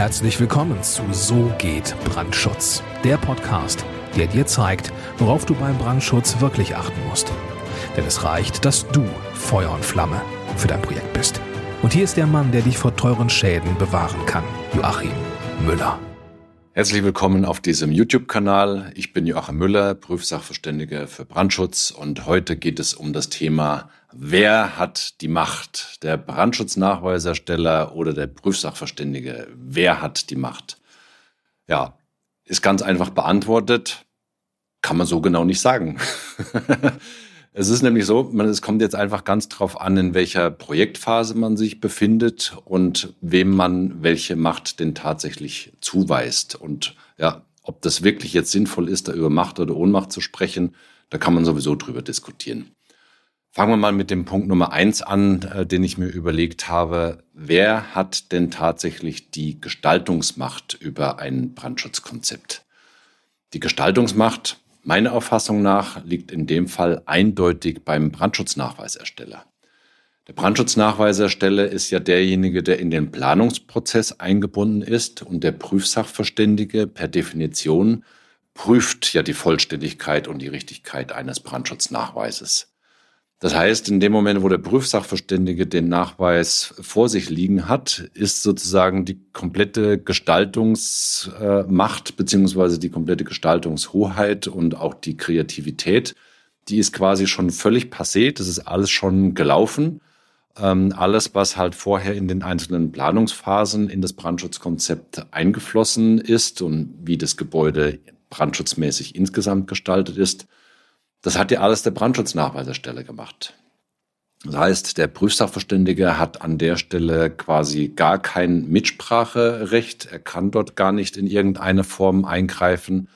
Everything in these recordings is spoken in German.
Herzlich willkommen zu So geht Brandschutz, der Podcast, der dir zeigt, worauf du beim Brandschutz wirklich achten musst. Denn es reicht, dass du Feuer und Flamme für dein Projekt bist. Und hier ist der Mann, der dich vor teuren Schäden bewahren kann, Joachim Müller. Herzlich willkommen auf diesem YouTube-Kanal. Ich bin Joachim Müller, Prüfsachverständiger für Brandschutz und heute geht es um das Thema, wer hat die Macht? Der Brandschutznachweisersteller oder der Prüfsachverständige? Wer hat die Macht? Ja, ist ganz einfach beantwortet. Kann man so genau nicht sagen. Es ist nämlich so, man, es kommt jetzt einfach ganz drauf an, in welcher Projektphase man sich befindet und wem man welche Macht denn tatsächlich zuweist. Und ja, ob das wirklich jetzt sinnvoll ist, da über Macht oder Ohnmacht zu sprechen, da kann man sowieso drüber diskutieren. Fangen wir mal mit dem Punkt Nummer eins an, äh, den ich mir überlegt habe. Wer hat denn tatsächlich die Gestaltungsmacht über ein Brandschutzkonzept? Die Gestaltungsmacht Meiner Auffassung nach liegt in dem Fall eindeutig beim Brandschutznachweisersteller. Der Brandschutznachweisersteller ist ja derjenige, der in den Planungsprozess eingebunden ist und der Prüfsachverständige per Definition prüft ja die Vollständigkeit und die Richtigkeit eines Brandschutznachweises. Das heißt, in dem Moment, wo der Prüfsachverständige den Nachweis vor sich liegen hat, ist sozusagen die komplette Gestaltungsmacht beziehungsweise die komplette Gestaltungshoheit und auch die Kreativität, die ist quasi schon völlig passé. Das ist alles schon gelaufen. Ähm, alles, was halt vorher in den einzelnen Planungsphasen in das Brandschutzkonzept eingeflossen ist und wie das Gebäude brandschutzmäßig insgesamt gestaltet ist, das hat ja alles der Brandschutznachweiserstelle gemacht. Das heißt, der Prüfsachverständige hat an der Stelle quasi gar kein Mitspracherecht. Er kann dort gar nicht in irgendeine Form eingreifen.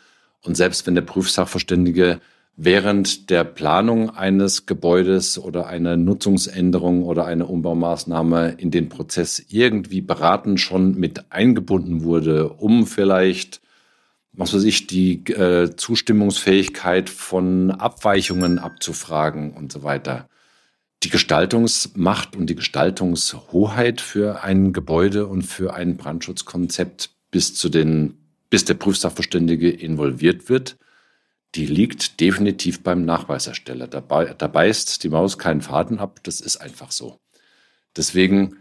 Und selbst wenn der Prüfsachverständige während der Planung eines Gebäudes oder einer Nutzungsänderung oder einer Umbaumaßnahme in den Prozess irgendwie beraten schon mit eingebunden wurde, um vielleicht was weiß ich, die äh, Zustimmungsfähigkeit von Abweichungen abzufragen und so weiter. Die Gestaltungsmacht und die Gestaltungshoheit für ein Gebäude und für ein Brandschutzkonzept bis zu den, bis der Prüfsachverständige involviert wird, die liegt definitiv beim Nachweisersteller. Dabei, da beißt die Maus keinen Faden ab, das ist einfach so. Deswegen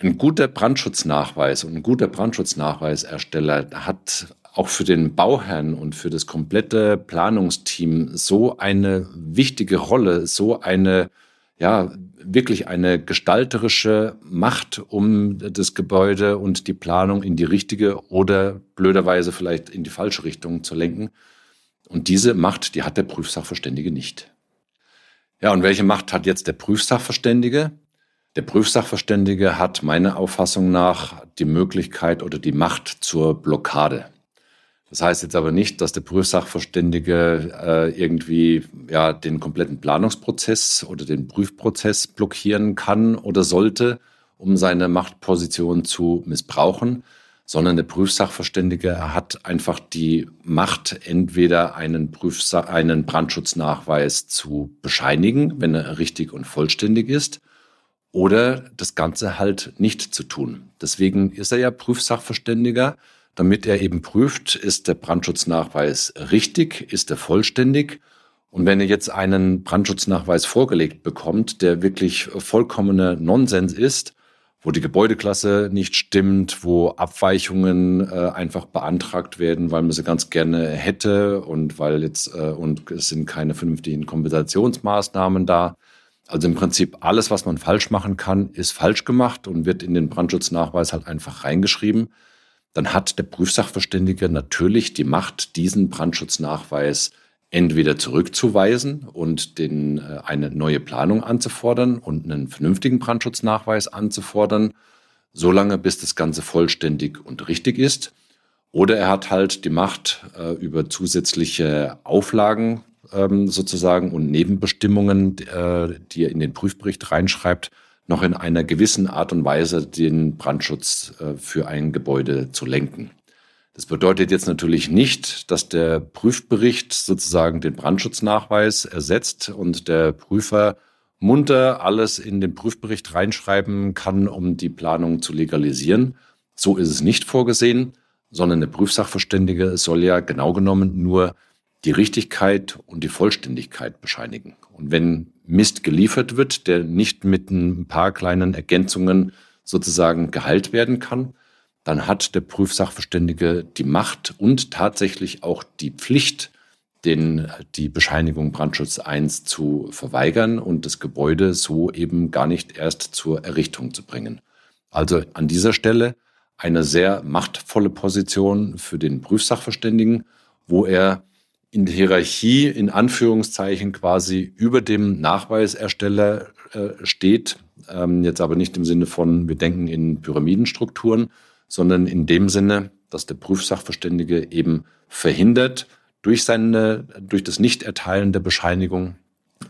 ein guter Brandschutznachweis und ein guter Brandschutznachweisersteller hat auch für den Bauherrn und für das komplette Planungsteam so eine wichtige Rolle, so eine, ja, wirklich eine gestalterische Macht, um das Gebäude und die Planung in die richtige oder blöderweise vielleicht in die falsche Richtung zu lenken. Und diese Macht, die hat der Prüfsachverständige nicht. Ja, und welche Macht hat jetzt der Prüfsachverständige? Der Prüfsachverständige hat meiner Auffassung nach die Möglichkeit oder die Macht zur Blockade. Das heißt jetzt aber nicht, dass der Prüfsachverständige äh, irgendwie ja, den kompletten Planungsprozess oder den Prüfprozess blockieren kann oder sollte, um seine Machtposition zu missbrauchen, sondern der Prüfsachverständige hat einfach die Macht, entweder einen, Prüfsa einen Brandschutznachweis zu bescheinigen, wenn er richtig und vollständig ist, oder das Ganze halt nicht zu tun. Deswegen ist er ja Prüfsachverständiger damit er eben prüft, ist der Brandschutznachweis richtig, ist er vollständig. Und wenn er jetzt einen Brandschutznachweis vorgelegt bekommt, der wirklich vollkommener Nonsens ist, wo die Gebäudeklasse nicht stimmt, wo Abweichungen äh, einfach beantragt werden, weil man sie ganz gerne hätte und weil jetzt äh, und es sind keine vernünftigen Kompensationsmaßnahmen da. Also im Prinzip alles, was man falsch machen kann, ist falsch gemacht und wird in den Brandschutznachweis halt einfach reingeschrieben dann hat der Prüfsachverständige natürlich die Macht, diesen Brandschutznachweis entweder zurückzuweisen und den, äh, eine neue Planung anzufordern und einen vernünftigen Brandschutznachweis anzufordern, solange bis das Ganze vollständig und richtig ist. Oder er hat halt die Macht, äh, über zusätzliche Auflagen ähm, sozusagen und Nebenbestimmungen, äh, die er in den Prüfbericht reinschreibt, noch in einer gewissen Art und Weise den Brandschutz äh, für ein Gebäude zu lenken. Das bedeutet jetzt natürlich nicht, dass der Prüfbericht sozusagen den Brandschutznachweis ersetzt und der Prüfer munter alles in den Prüfbericht reinschreiben kann, um die Planung zu legalisieren. So ist es nicht vorgesehen, sondern der Prüfsachverständige soll ja genau genommen nur die Richtigkeit und die Vollständigkeit bescheinigen. Und wenn Mist geliefert wird, der nicht mit ein paar kleinen Ergänzungen sozusagen geheilt werden kann, dann hat der Prüfsachverständige die Macht und tatsächlich auch die Pflicht, den, die Bescheinigung Brandschutz 1 zu verweigern und das Gebäude so eben gar nicht erst zur Errichtung zu bringen. Also an dieser Stelle eine sehr machtvolle Position für den Prüfsachverständigen, wo er in der Hierarchie in Anführungszeichen quasi über dem Nachweisersteller äh, steht. Ähm, jetzt aber nicht im Sinne von, wir denken in Pyramidenstrukturen, sondern in dem Sinne, dass der Prüfsachverständige eben verhindert durch seine, durch das Nichterteilen der Bescheinigung,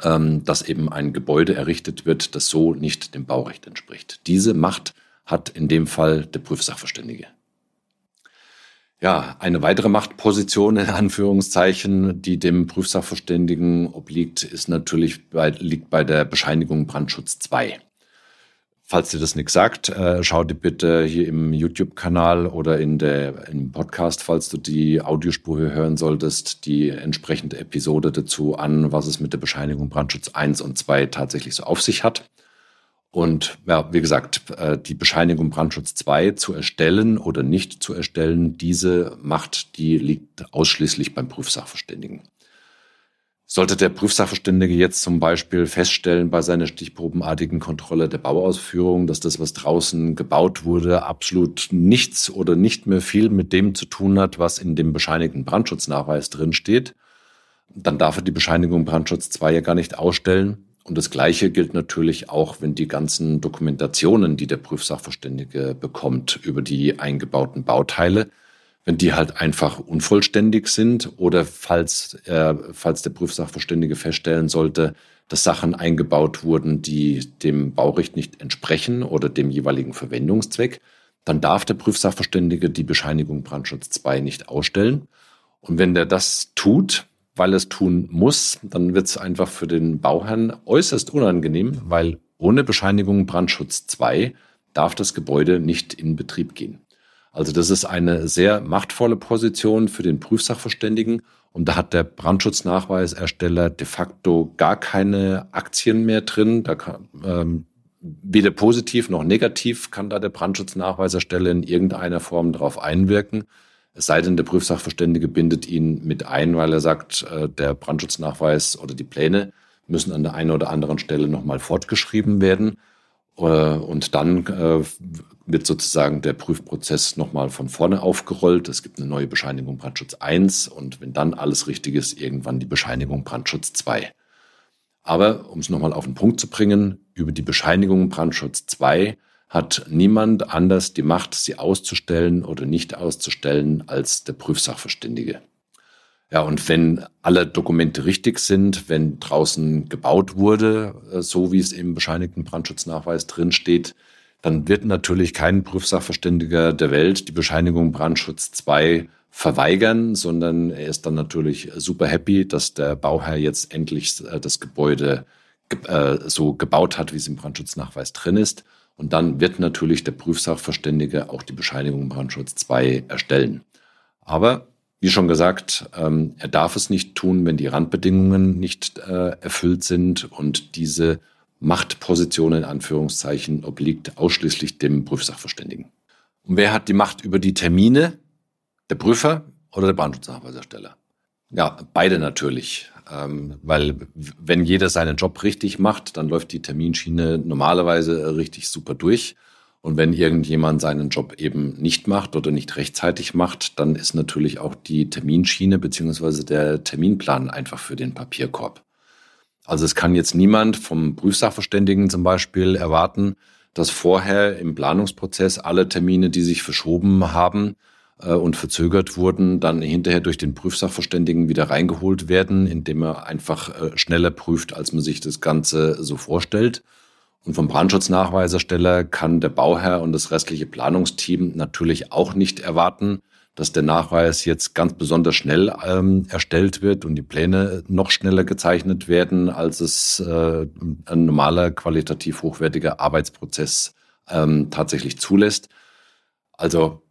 ähm, dass eben ein Gebäude errichtet wird, das so nicht dem Baurecht entspricht. Diese Macht hat in dem Fall der Prüfsachverständige. Ja, eine weitere Machtposition in Anführungszeichen, die dem Prüfsachverständigen obliegt, ist natürlich bei, liegt bei der Bescheinigung Brandschutz 2. Falls dir das nichts sagt, äh, schau dir bitte hier im YouTube-Kanal oder in der, im Podcast, falls du die Audiospur hören solltest, die entsprechende Episode dazu an, was es mit der Bescheinigung Brandschutz 1 und 2 tatsächlich so auf sich hat. Und ja, wie gesagt, äh, die Bescheinigung Brandschutz 2 zu erstellen oder nicht zu erstellen, diese Macht, die liegt ausschließlich beim Prüfsachverständigen. Sollte der Prüfsachverständige jetzt zum Beispiel feststellen bei seiner stichprobenartigen Kontrolle der Bauausführung, dass das, was draußen gebaut wurde, absolut nichts oder nicht mehr viel mit dem zu tun hat, was in dem bescheinigten Brandschutznachweis drin steht, dann darf er die Bescheinigung Brandschutz 2 ja gar nicht ausstellen, und das Gleiche gilt natürlich auch, wenn die ganzen Dokumentationen, die der Prüfsachverständige bekommt über die eingebauten Bauteile, wenn die halt einfach unvollständig sind oder falls, äh, falls der Prüfsachverständige feststellen sollte, dass Sachen eingebaut wurden, die dem Baurecht nicht entsprechen oder dem jeweiligen Verwendungszweck, dann darf der Prüfsachverständige die Bescheinigung Brandschutz 2 nicht ausstellen. Und wenn der das tut, weil es tun muss, dann wird es einfach für den Bauherrn äußerst unangenehm, weil ohne Bescheinigung Brandschutz 2 darf das Gebäude nicht in Betrieb gehen. Also das ist eine sehr machtvolle Position für den Prüfsachverständigen und da hat der Brandschutznachweisersteller de facto gar keine Aktien mehr drin. Da kann, ähm, weder positiv noch negativ kann da der Brandschutznachweisersteller in irgendeiner Form darauf einwirken. Es sei denn, der Prüfsachverständige bindet ihn mit ein, weil er sagt, äh, der Brandschutznachweis oder die Pläne müssen an der einen oder anderen Stelle nochmal fortgeschrieben werden. Äh, und dann äh, wird sozusagen der Prüfprozess nochmal von vorne aufgerollt. Es gibt eine neue Bescheinigung Brandschutz 1 und wenn dann alles richtig ist, irgendwann die Bescheinigung Brandschutz 2. Aber um es nochmal auf den Punkt zu bringen, über die Bescheinigung Brandschutz 2 hat niemand anders die Macht, sie auszustellen oder nicht auszustellen als der Prüfsachverständige. Ja, und wenn alle Dokumente richtig sind, wenn draußen gebaut wurde, äh, so wie es im bescheinigten Brandschutznachweis drinsteht, dann wird natürlich kein Prüfsachverständiger der Welt die Bescheinigung Brandschutz 2 verweigern, sondern er ist dann natürlich super happy, dass der Bauherr jetzt endlich äh, das Gebäude äh, so gebaut hat, wie es im Brandschutznachweis drin ist. Und dann wird natürlich der Prüfsachverständige auch die Bescheinigung Brandschutz 2 erstellen. Aber wie schon gesagt, ähm, er darf es nicht tun, wenn die Randbedingungen nicht äh, erfüllt sind und diese Machtposition in Anführungszeichen obliegt ausschließlich dem Prüfsachverständigen. Und wer hat die Macht über die Termine? Der Prüfer oder der Brandschutzsachweisersteller? Ja, beide natürlich. Ähm, weil wenn jeder seinen Job richtig macht, dann läuft die Terminschiene normalerweise richtig super durch. Und wenn irgendjemand seinen Job eben nicht macht oder nicht rechtzeitig macht, dann ist natürlich auch die Terminschiene beziehungsweise der Terminplan einfach für den Papierkorb. Also es kann jetzt niemand vom Prüfsachverständigen zum Beispiel erwarten, dass vorher im Planungsprozess alle Termine, die sich verschoben haben, und verzögert wurden, dann hinterher durch den Prüfsachverständigen wieder reingeholt werden, indem er einfach äh, schneller prüft, als man sich das Ganze so vorstellt. Und vom Brandschutznachweisersteller kann der Bauherr und das restliche Planungsteam natürlich auch nicht erwarten, dass der Nachweis jetzt ganz besonders schnell ähm, erstellt wird und die Pläne noch schneller gezeichnet werden, als es äh, ein normaler qualitativ hochwertiger Arbeitsprozess ähm, tatsächlich zulässt. Also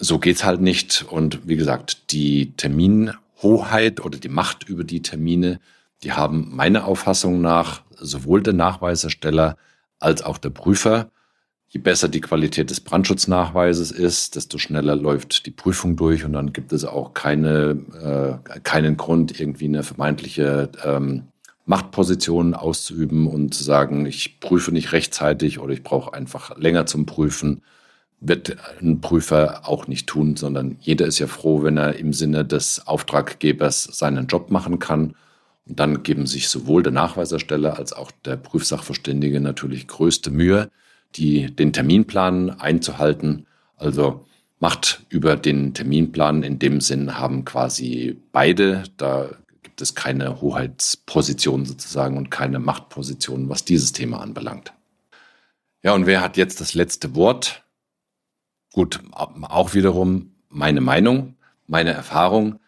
so geht's halt nicht. Und wie gesagt, die Terminhoheit oder die Macht über die Termine, die haben meiner Auffassung nach sowohl der Nachweisersteller als auch der Prüfer. Je besser die Qualität des Brandschutznachweises ist, desto schneller läuft die Prüfung durch und dann gibt es auch keine, äh, keinen Grund, irgendwie eine vermeintliche ähm, Machtposition auszuüben und zu sagen, ich prüfe nicht rechtzeitig oder ich brauche einfach länger zum Prüfen wird ein Prüfer auch nicht tun, sondern jeder ist ja froh, wenn er im Sinne des Auftraggebers seinen Job machen kann. Und dann geben sich sowohl der Nachweisersteller als auch der Prüfsachverständige natürlich größte Mühe, die, den Terminplan einzuhalten. Also Macht über den Terminplan in dem Sinn haben quasi beide. Da gibt es keine Hoheitsposition sozusagen und keine Machtposition, was dieses Thema anbelangt. Ja, und wer hat jetzt das letzte Wort? Gut, auch wiederum meine Meinung, meine Erfahrung.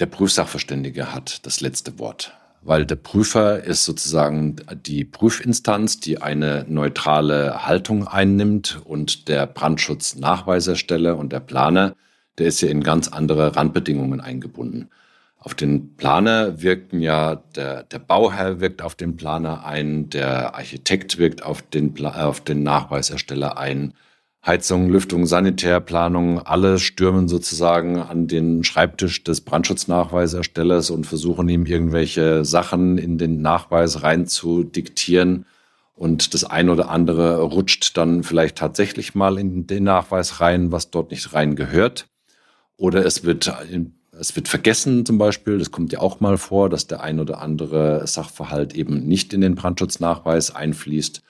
Der Prüfsachverständige hat das letzte Wort, weil der Prüfer ist sozusagen die Prüfinstanz, die eine neutrale Haltung einnimmt und der Brandschutznachweisersteller und der Planer, der ist ja in ganz andere Randbedingungen eingebunden. Auf den Planer wirken ja, der, der Bauherr wirkt auf den Planer ein, der Architekt wirkt auf den, auf den Nachweisersteller ein, Heizung, Lüftung, Sanitärplanung, alle stürmen sozusagen an den Schreibtisch des Brandschutznachweiserstellers und versuchen ihm irgendwelche Sachen in den Nachweis rein zu diktieren. Und das ein oder andere rutscht dann vielleicht tatsächlich mal in den Nachweis rein, was dort nicht rein gehört. Oder es wird, es wird vergessen zum Beispiel. Das kommt ja auch mal vor, dass der ein oder andere Sachverhalt eben nicht in den Brandschutznachweis einfließt.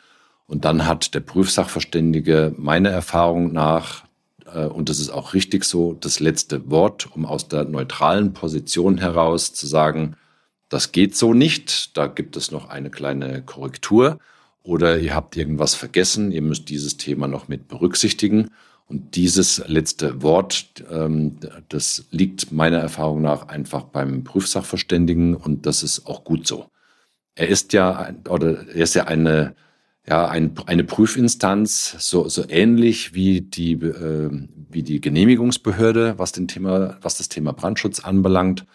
Und dann hat der Prüfsachverständige meiner Erfahrung nach, äh, und das ist auch richtig so, das letzte Wort, um aus der neutralen Position heraus zu sagen, das geht so nicht, da gibt es noch eine kleine Korrektur oder ihr habt irgendwas vergessen, ihr müsst dieses Thema noch mit berücksichtigen. Und dieses letzte Wort, ähm, das liegt meiner Erfahrung nach einfach beim Prüfsachverständigen und das ist auch gut so. Er ist ja, oder er ist ja eine ja, ein, eine Prüfinstanz, so, so ähnlich wie die, äh, wie die Genehmigungsbehörde, was, den Thema, was das Thema Brandschutz anbelangt.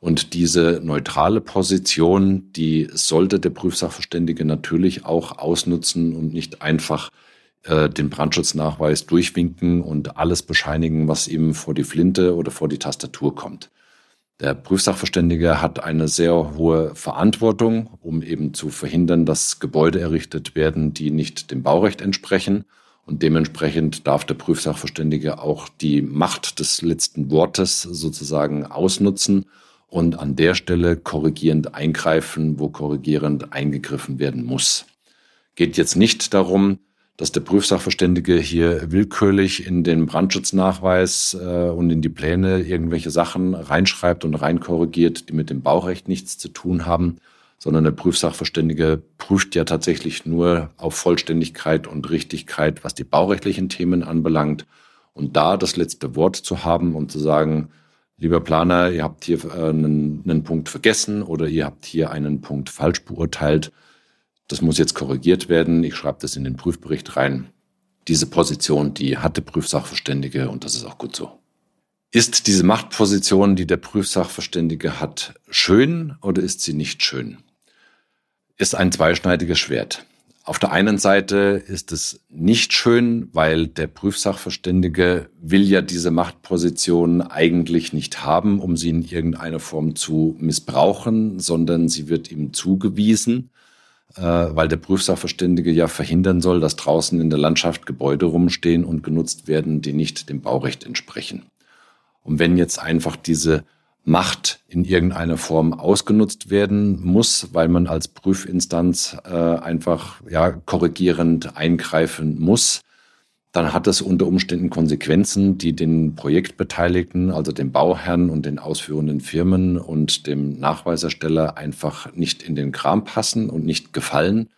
Und diese neutrale Position, die sollte der Prüfsachverständige natürlich auch ausnutzen und nicht einfach äh, den Brandschutznachweis durchwinken und alles bescheinigen, was ihm vor die Flinte oder vor die Tastatur kommt. Der Prüfsachverständige hat eine sehr hohe Verantwortung, um eben zu verhindern, dass Gebäude errichtet werden, die nicht dem Baurecht entsprechen. Und dementsprechend darf der Prüfsachverständige auch die Macht des letzten Wortes sozusagen ausnutzen und an der Stelle korrigierend eingreifen, wo korrigierend eingegriffen werden muss. Geht jetzt nicht darum, dass der Prüfsachverständige hier willkürlich in den Brandschutznachweis äh, und in die Pläne irgendwelche Sachen reinschreibt und reinkorrigiert, die mit dem Baurecht nichts zu tun haben, sondern der Prüfsachverständige prüft ja tatsächlich nur auf Vollständigkeit und Richtigkeit, was die baurechtlichen Themen anbelangt. Und da das letzte Wort zu haben und zu sagen, lieber Planer, ihr habt hier äh, einen, einen Punkt vergessen oder ihr habt hier einen Punkt falsch beurteilt, das muss jetzt korrigiert werden. Ich schreibe das in den Prüfbericht rein. Diese Position, die hatte Prüfsachverständige und das ist auch gut so. Ist diese Machtposition, die der Prüfsachverständige hat, schön oder ist sie nicht schön? Ist ein zweischneidiges Schwert. Auf der einen Seite ist es nicht schön, weil der Prüfsachverständige will ja diese Machtposition eigentlich nicht haben, um sie in irgendeiner Form zu missbrauchen, sondern sie wird ihm zugewiesen weil der Prüfsachverständige ja verhindern soll, dass draußen in der Landschaft Gebäude rumstehen und genutzt werden, die nicht dem Baurecht entsprechen. Und wenn jetzt einfach diese Macht in irgendeiner Form ausgenutzt werden muss, weil man als Prüfinstanz äh, einfach ja korrigierend eingreifen muss, dann hat das unter Umständen Konsequenzen, die den Projektbeteiligten, also dem Bauherrn und den ausführenden Firmen und dem Nachweisersteller einfach nicht in den Kram passen und nicht gefallen.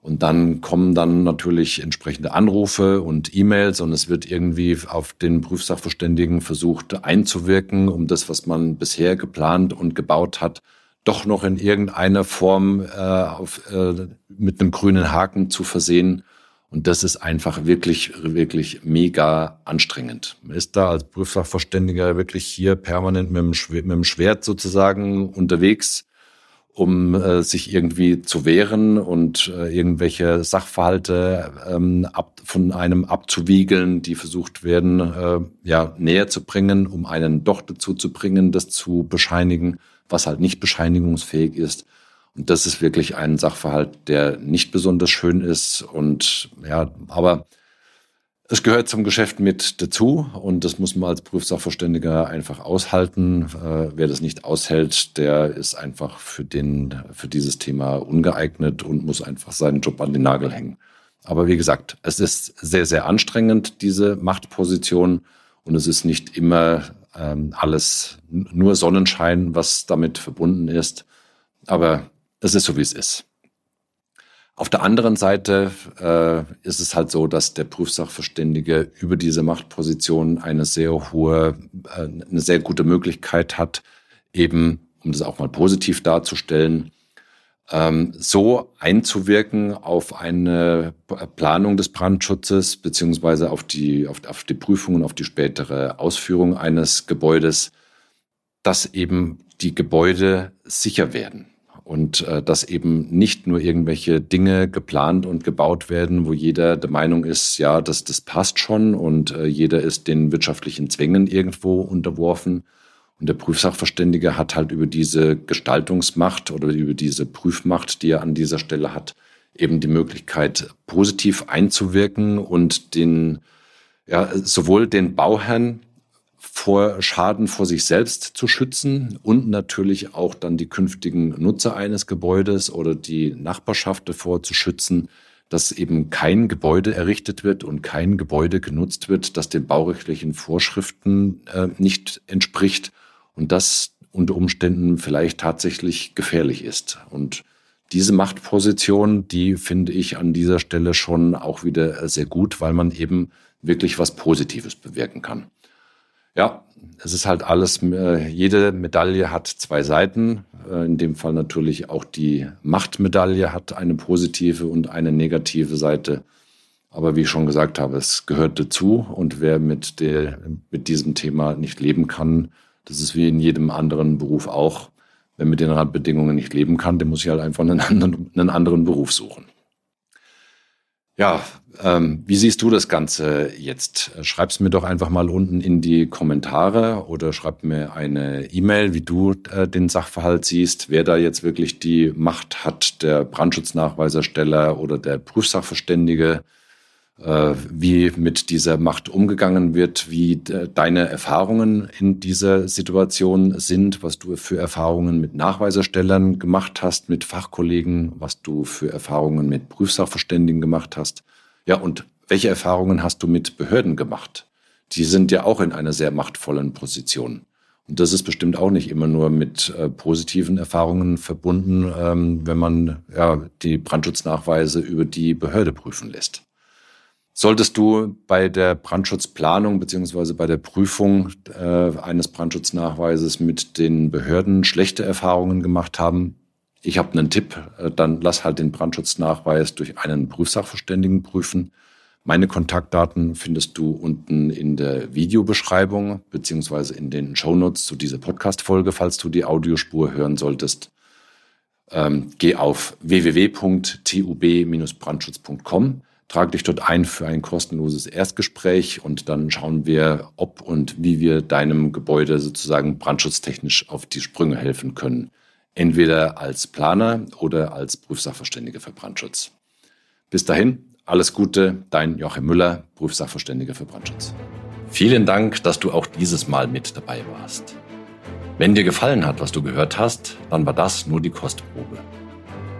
Und dann kommen dann natürlich entsprechende Anrufe und E-Mails und es wird irgendwie auf den Prüfsachverständigen versucht einzuwirken, um das, was man bisher geplant und gebaut hat, doch noch in irgendeiner Form äh, auf, äh, mit einem grünen Haken zu versehen Und das ist einfach wirklich, wirklich mega anstrengend. Man ist da als Prüfsachverständiger wirklich hier permanent mit dem, Schwert, mit dem Schwert sozusagen unterwegs, um äh, sich irgendwie zu wehren und äh, irgendwelche Sachverhalte ähm, ab, von einem abzuwiegeln, die versucht werden, äh, ja, näher zu bringen, um einen doch dazu zu bringen, das zu bescheinigen, was halt nicht bescheinigungsfähig ist. Das ist wirklich ein Sachverhalt, der nicht besonders schön ist. Und ja, aber es gehört zum Geschäft mit dazu und das muss man als Prüfsachverständiger einfach aushalten. Äh, wer das nicht aushält, der ist einfach für, den, für dieses Thema ungeeignet und muss einfach seinen Job an den Nagel hängen. Aber wie gesagt, es ist sehr, sehr anstrengend, diese Machtposition. Und es ist nicht immer ähm, alles nur Sonnenschein, was damit verbunden ist. Aber es ist so, wie es ist. Auf der anderen Seite äh, ist es halt so, dass der Prüfsachverständige über diese Machtposition eine sehr hohe, äh, eine sehr gute Möglichkeit hat, eben, um das auch mal positiv darzustellen, ähm, so einzuwirken auf eine Planung des Brandschutzes beziehungsweise auf die, auf, auf die Prüfung und auf die spätere Ausführung eines Gebäudes, dass eben die Gebäude sicher werden und äh, dass eben nicht nur irgendwelche Dinge geplant und gebaut werden, wo jeder der Meinung ist, ja, das, das passt schon und äh, jeder ist den wirtschaftlichen Zwängen irgendwo unterworfen. Und der Prüfsachverständige hat halt über diese Gestaltungsmacht oder über diese Prüfmacht, die er an dieser Stelle hat, eben die Möglichkeit, positiv einzuwirken und den, ja, sowohl den Bauherrn vor Schaden vor sich selbst zu schützen und natürlich auch dann die künftigen Nutzer eines Gebäudes oder die Nachbarschaft davor zu schützen, dass eben kein Gebäude errichtet wird und kein Gebäude genutzt wird, das den baurechtlichen Vorschriften äh, nicht entspricht und das unter Umständen vielleicht tatsächlich gefährlich ist. Und diese Machtposition, die finde ich an dieser Stelle schon auch wieder sehr gut, weil man eben wirklich was Positives bewirken kann. Ja, es ist halt alles, äh, jede Medaille hat zwei Seiten. Äh, in dem Fall natürlich auch die Machtmedaille hat eine positive und eine negative Seite. Aber wie ich schon gesagt habe, es gehört dazu. Und wer mit, der, mit diesem Thema nicht leben kann, das ist wie in jedem anderen Beruf auch. Wer mit den Randbedingungen nicht leben kann, der muss sich halt einfach einen anderen, einen anderen Beruf suchen. Ja, ähm, wie siehst du das Ganze jetzt? Schreib's mir doch einfach mal unten in die Kommentare oder schreib mir eine E-Mail, wie du äh, den Sachverhalt siehst, wer da jetzt wirklich die Macht hat, der Brandschutznachweisersteller oder der Prüfsachverständige wie mit dieser Macht umgegangen wird, wie äh, deine Erfahrungen in dieser Situation sind, was du für Erfahrungen mit Nachweiserstellern gemacht hast, mit Fachkollegen, was du für Erfahrungen mit Prüfsachverständigen gemacht hast. Ja, und welche Erfahrungen hast du mit Behörden gemacht? Die sind ja auch in einer sehr machtvollen Position. Und das ist bestimmt auch nicht immer nur mit äh, positiven Erfahrungen verbunden, ähm, wenn man ja, die Brandschutznachweise über die Behörde prüfen lässt. Solltest du bei der Brandschutzplanung beziehungsweise bei der Prüfung äh, eines Brandschutznachweises mit den Behörden schlechte Erfahrungen gemacht haben, ich habe einen Tipp, äh, dann lass halt den Brandschutznachweis durch einen Prüfsachverständigen prüfen. Meine Kontaktdaten findest du unten in der Videobeschreibung beziehungsweise in den Shownotes zu dieser Podcast-Folge, falls du die Audiospur hören solltest. Ähm, geh auf www.tub-brandschutz.com Trag dich dort ein für ein kostenloses Erstgespräch und dann schauen wir, ob und wie wir deinem Gebäude sozusagen brandschutztechnisch auf die Sprünge helfen können. Entweder als Planer oder als Prüfsachverständiger für Brandschutz. Bis dahin, alles Gute, dein Joachim Müller, Prüfsachverständiger für Brandschutz. Vielen Dank, dass du auch dieses Mal mit dabei warst. Wenn dir gefallen hat, was du gehört hast, dann war das nur die Kostprobe.